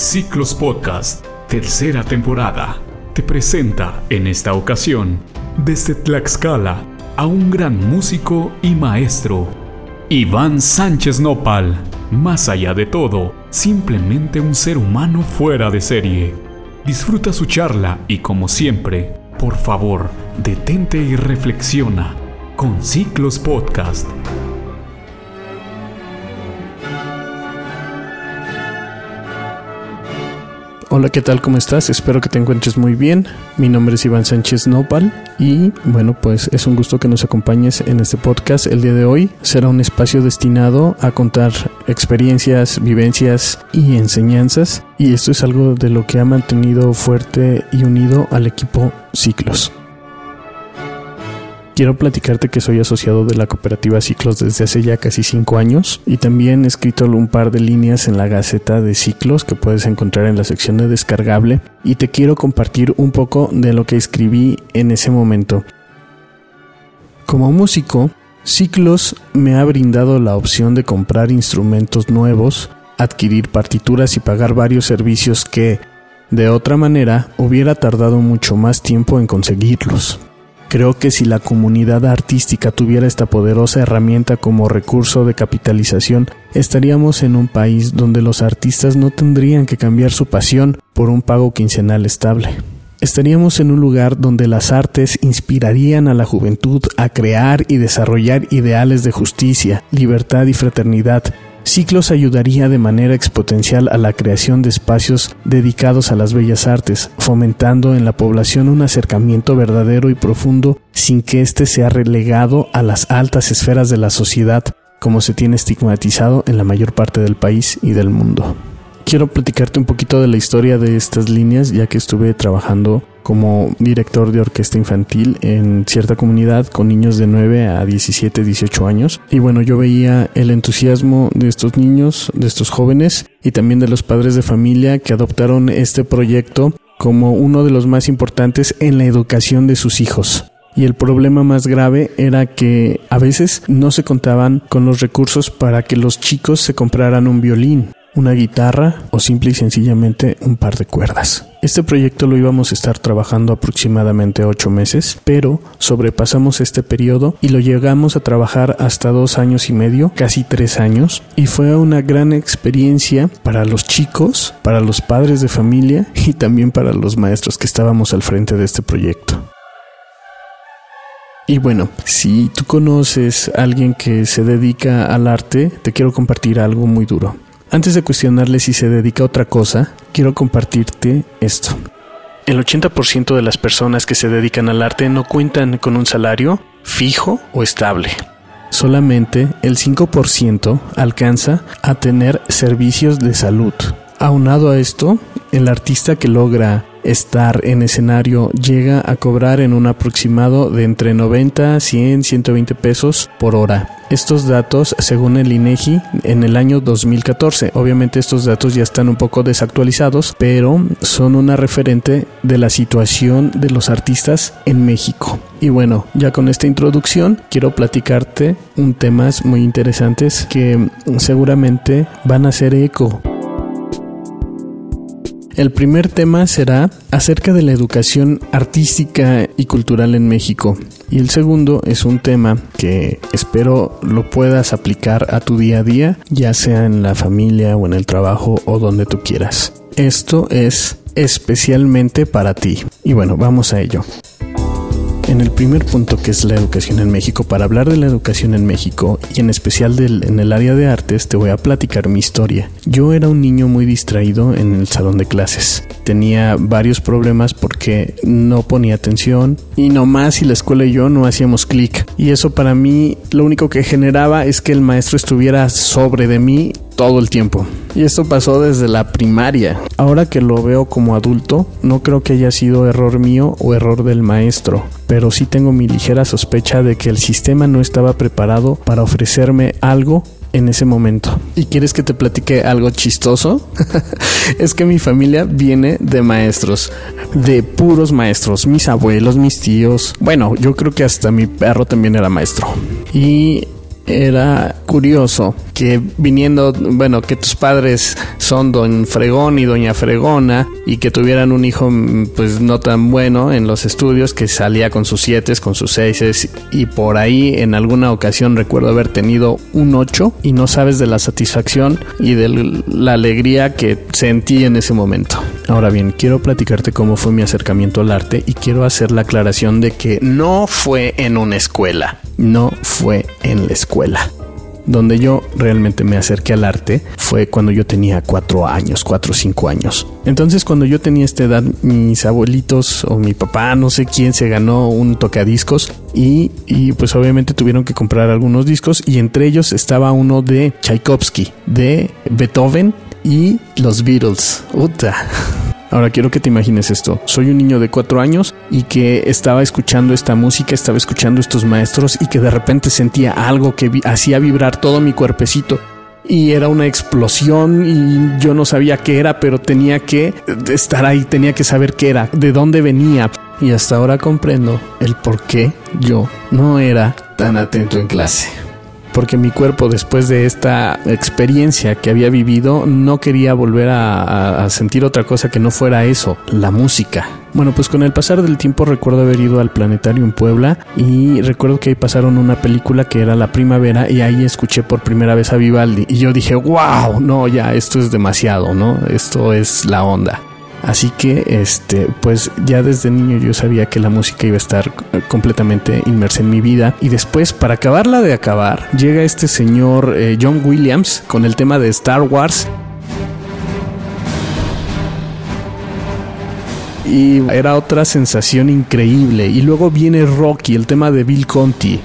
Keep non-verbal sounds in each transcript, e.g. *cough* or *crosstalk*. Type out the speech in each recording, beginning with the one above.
Ciclos Podcast, tercera temporada, te presenta en esta ocasión, desde Tlaxcala, a un gran músico y maestro, Iván Sánchez Nopal. Más allá de todo, simplemente un ser humano fuera de serie. Disfruta su charla y como siempre, por favor, detente y reflexiona con Ciclos Podcast. Hola, ¿qué tal? ¿Cómo estás? Espero que te encuentres muy bien. Mi nombre es Iván Sánchez Nopal y bueno, pues es un gusto que nos acompañes en este podcast. El día de hoy será un espacio destinado a contar experiencias, vivencias y enseñanzas y esto es algo de lo que ha mantenido fuerte y unido al equipo Ciclos. Quiero platicarte que soy asociado de la cooperativa Ciclos desde hace ya casi 5 años y también he escrito un par de líneas en la Gaceta de Ciclos que puedes encontrar en la sección de descargable y te quiero compartir un poco de lo que escribí en ese momento. Como músico, Ciclos me ha brindado la opción de comprar instrumentos nuevos, adquirir partituras y pagar varios servicios que, de otra manera, hubiera tardado mucho más tiempo en conseguirlos. Creo que si la comunidad artística tuviera esta poderosa herramienta como recurso de capitalización, estaríamos en un país donde los artistas no tendrían que cambiar su pasión por un pago quincenal estable. Estaríamos en un lugar donde las artes inspirarían a la juventud a crear y desarrollar ideales de justicia, libertad y fraternidad, Ciclos ayudaría de manera exponencial a la creación de espacios dedicados a las bellas artes, fomentando en la población un acercamiento verdadero y profundo sin que éste sea relegado a las altas esferas de la sociedad, como se tiene estigmatizado en la mayor parte del país y del mundo. Quiero platicarte un poquito de la historia de estas líneas, ya que estuve trabajando como director de orquesta infantil en cierta comunidad con niños de 9 a 17, 18 años. Y bueno, yo veía el entusiasmo de estos niños, de estos jóvenes y también de los padres de familia que adoptaron este proyecto como uno de los más importantes en la educación de sus hijos. Y el problema más grave era que a veces no se contaban con los recursos para que los chicos se compraran un violín una guitarra o simple y sencillamente un par de cuerdas. Este proyecto lo íbamos a estar trabajando aproximadamente ocho meses, pero sobrepasamos este periodo y lo llegamos a trabajar hasta dos años y medio, casi tres años, y fue una gran experiencia para los chicos, para los padres de familia *laughs* y también para los maestros que estábamos al frente de este proyecto. Y bueno, si tú conoces a alguien que se dedica al arte, te quiero compartir algo muy duro. Antes de cuestionarle si se dedica a otra cosa, quiero compartirte esto. El 80% de las personas que se dedican al arte no cuentan con un salario fijo o estable. Solamente el 5% alcanza a tener servicios de salud. Aunado a esto, el artista que logra estar en escenario llega a cobrar en un aproximado de entre 90, 100, 120 pesos por hora. Estos datos según el INEGI en el año 2014. Obviamente estos datos ya están un poco desactualizados, pero son una referente de la situación de los artistas en México. Y bueno, ya con esta introducción quiero platicarte un temas muy interesantes que seguramente van a hacer eco el primer tema será acerca de la educación artística y cultural en México. Y el segundo es un tema que espero lo puedas aplicar a tu día a día, ya sea en la familia o en el trabajo o donde tú quieras. Esto es especialmente para ti. Y bueno, vamos a ello en el primer punto que es la educación en México, para hablar de la educación en México y en especial en el área de artes, te voy a platicar mi historia. Yo era un niño muy distraído en el salón de clases. Tenía varios problemas porque no ponía atención y nomás y la escuela y yo no hacíamos clic. Y eso para mí lo único que generaba es que el maestro estuviera sobre de mí todo el tiempo. Y esto pasó desde la primaria. Ahora que lo veo como adulto, no creo que haya sido error mío o error del maestro, pero sí tengo mi ligera sospecha de que el sistema no estaba preparado para ofrecerme algo en ese momento. ¿Y quieres que te platique algo chistoso? *laughs* es que mi familia viene de maestros, de puros maestros, mis abuelos, mis tíos. Bueno, yo creo que hasta mi perro también era maestro. Y era curioso que viniendo, bueno, que tus padres son don Fregón y doña Fregona y que tuvieran un hijo pues no tan bueno en los estudios que salía con sus siete, con sus seises y por ahí en alguna ocasión recuerdo haber tenido un 8 y no sabes de la satisfacción y de la alegría que sentí en ese momento. Ahora bien, quiero platicarte cómo fue mi acercamiento al arte y quiero hacer la aclaración de que no fue en una escuela, no fue en la escuela donde yo realmente me acerqué al arte fue cuando yo tenía cuatro años, cuatro o cinco años. Entonces cuando yo tenía esta edad, mis abuelitos o mi papá, no sé quién, se ganó un tocadiscos y, y pues obviamente tuvieron que comprar algunos discos y entre ellos estaba uno de Tchaikovsky, de Beethoven y los Beatles. Uta. Ahora quiero que te imagines esto. Soy un niño de cuatro años y que estaba escuchando esta música, estaba escuchando estos maestros y que de repente sentía algo que hacía vibrar todo mi cuerpecito. Y era una explosión y yo no sabía qué era, pero tenía que estar ahí, tenía que saber qué era, de dónde venía. Y hasta ahora comprendo el por qué yo no era tan atento en clase porque mi cuerpo después de esta experiencia que había vivido no quería volver a, sentir otra cosa que no fuera eso, la música. Bueno, pues con el pasar del tiempo recuerdo haber ido al planetario en Puebla y recuerdo que ahí pasaron una película que era La Primavera y ahí escuché por primera vez a Vivaldi y yo dije, wow, no, ya esto es demasiado, ¿no? Esto es la onda. Así que, este, pues ya desde niño yo sabía que la música iba a estar completamente inmersa en mi vida. Y después, para acabarla de acabar, llega este señor eh, John Williams con el tema de Star Wars. Y era otra sensación increíble. Y luego viene Rocky, el tema de Bill Conti.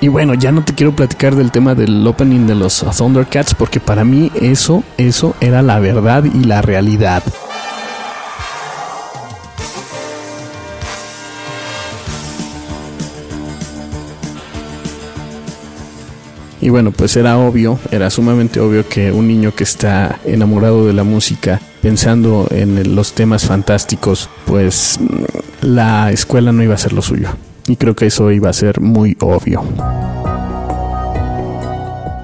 Y bueno, ya no te quiero platicar del tema del opening de los Thundercats porque para mí eso, eso era la verdad y la realidad. Y bueno, pues era obvio, era sumamente obvio que un niño que está enamorado de la música, pensando en los temas fantásticos, pues la escuela no iba a ser lo suyo. Y creo que eso iba a ser muy obvio.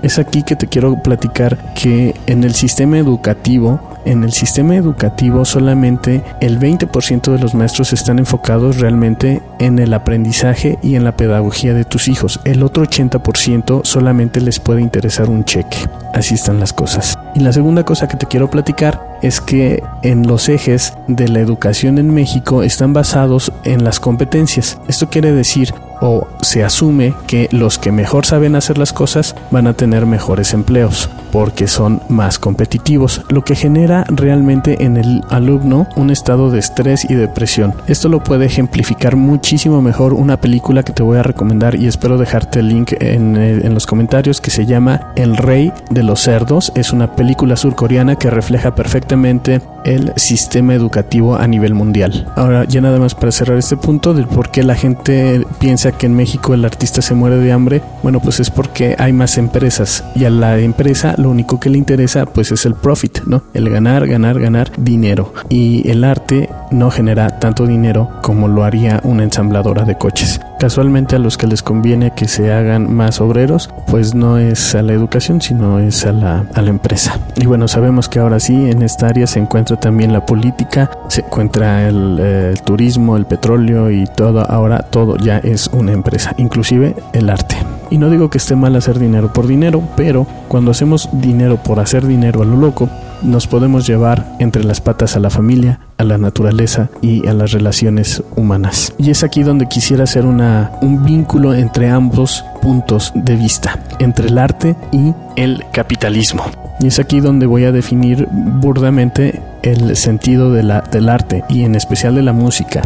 Es aquí que te quiero platicar que en el sistema educativo en el sistema educativo solamente el 20% de los maestros están enfocados realmente en el aprendizaje y en la pedagogía de tus hijos. El otro 80% solamente les puede interesar un cheque. Así están las cosas. Y la segunda cosa que te quiero platicar es que en los ejes de la educación en México están basados en las competencias. Esto quiere decir o se asume que los que mejor saben hacer las cosas van a tener mejores empleos porque son más competitivos, lo que genera realmente en el alumno un estado de estrés y depresión. Esto lo puede ejemplificar muchísimo mejor una película que te voy a recomendar y espero dejarte el link en, en los comentarios que se llama El Rey de los Cerdos. Es una película surcoreana que refleja perfectamente el sistema educativo a nivel mundial. Ahora ya nada más para cerrar este punto del por qué la gente piensa que en México el artista se muere de hambre, bueno pues es porque hay más empresas y a la empresa lo único que le interesa pues es el profit, ¿no? El ganar, ganar, ganar dinero. Y el arte no genera tanto dinero como lo haría una ensambladora de coches. Casualmente a los que les conviene que se hagan más obreros, pues no es a la educación, sino es a la, a la empresa. Y bueno, sabemos que ahora sí, en esta área se encuentra también la política, se encuentra el, eh, el turismo, el petróleo y todo, ahora todo ya es una empresa, inclusive el arte. Y no digo que esté mal hacer dinero por dinero, pero cuando hacemos dinero por hacer dinero a lo loco, nos podemos llevar entre las patas a la familia, a la naturaleza y a las relaciones humanas. Y es aquí donde quisiera hacer una, un vínculo entre ambos puntos de vista, entre el arte y el capitalismo. Y es aquí donde voy a definir burdamente el sentido de la, del arte y en especial de la música.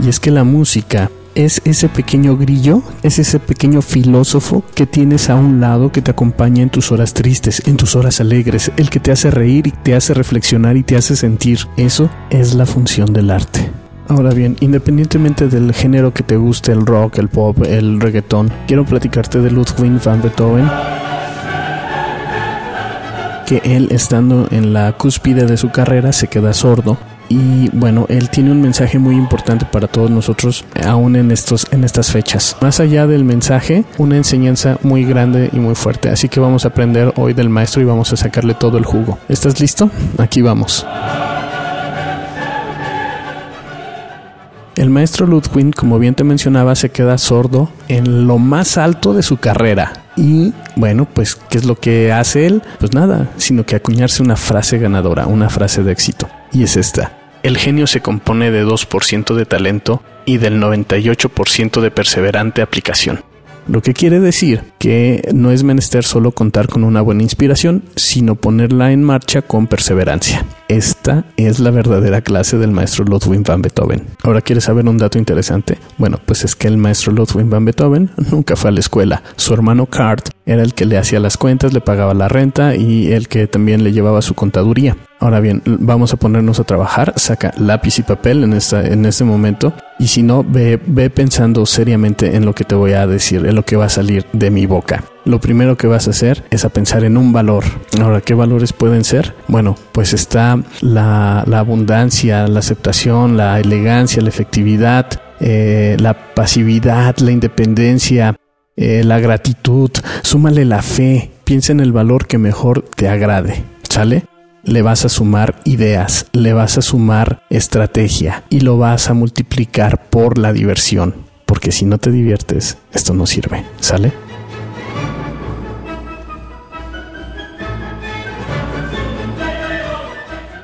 Y es que la música es ese pequeño grillo, es ese pequeño filósofo que tienes a un lado que te acompaña en tus horas tristes, en tus horas alegres, el que te hace reír y te hace reflexionar y te hace sentir. Eso es la función del arte. Ahora bien, independientemente del género que te guste, el rock, el pop, el reggaetón, quiero platicarte de Ludwig van Beethoven que él estando en la cúspide de su carrera se queda sordo y bueno, él tiene un mensaje muy importante para todos nosotros aún en estos en estas fechas. Más allá del mensaje, una enseñanza muy grande y muy fuerte. Así que vamos a aprender hoy del maestro y vamos a sacarle todo el jugo. ¿Estás listo? Aquí vamos. El maestro Ludwig, como bien te mencionaba, se queda sordo en lo más alto de su carrera. Y bueno, pues, ¿qué es lo que hace él? Pues nada, sino que acuñarse una frase ganadora, una frase de éxito. Y es esta. El genio se compone de 2% de talento y del 98% de perseverante aplicación. Lo que quiere decir que no es menester solo contar con una buena inspiración, sino ponerla en marcha con perseverancia. Es la verdadera clase del maestro Ludwig van Beethoven. Ahora, ¿quieres saber un dato interesante? Bueno, pues es que el maestro Ludwig van Beethoven *laughs* nunca fue a la escuela. Su hermano Kurt era el que le hacía las cuentas, le pagaba la renta y el que también le llevaba su contaduría. Ahora bien, vamos a ponernos a trabajar, saca lápiz y papel en, esta, en este momento y si no, ve, ve pensando seriamente en lo que te voy a decir, en lo que va a salir de mi boca. Lo primero que vas a hacer es a pensar en un valor. Ahora, ¿qué valores pueden ser? Bueno, pues está la, abundancia, la aceptación, la elegancia, la efectividad, eh, la pasividad, la independencia, eh, la gratitud, súmale la fe, piensa en el valor que mejor te agrade, ¿sale? Le vas a sumar ideas, le vas a sumar estrategia y lo vas a multiplicar por la diversión, porque si no te diviertes, esto no sirve, ¿sale?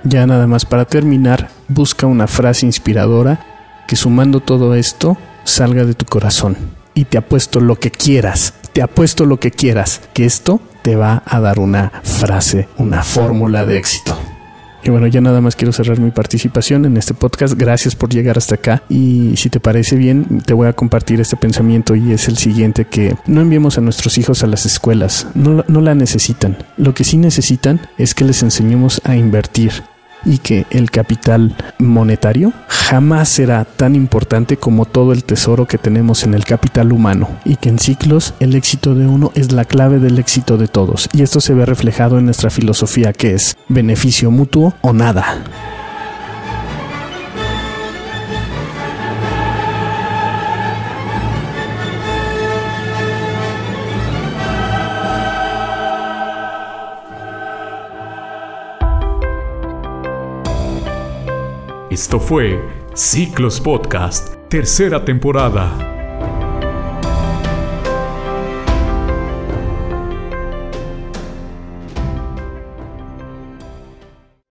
Ya nada más para terminar, busca una frase inspiradora que sumando todo esto salga de tu corazón y te apuesto lo que quieras, te apuesto lo que quieras, que esto te va a dar una frase, una fórmula de éxito. Y bueno, ya nada más quiero cerrar mi participación en este podcast. Gracias por llegar hasta acá. Y si te parece bien, te voy a compartir este pensamiento y es el siguiente, que no enviemos a nuestros hijos a las escuelas. No, no la necesitan. Lo que sí necesitan es que les enseñemos a invertir y que el capital monetario jamás será tan importante como todo el tesoro que tenemos en el capital humano y que en ciclos el éxito de uno es la clave del éxito de todos y esto se ve reflejado en nuestra filosofía que es beneficio mutuo o nada. Esto fue Ciclos Podcast, tercera temporada.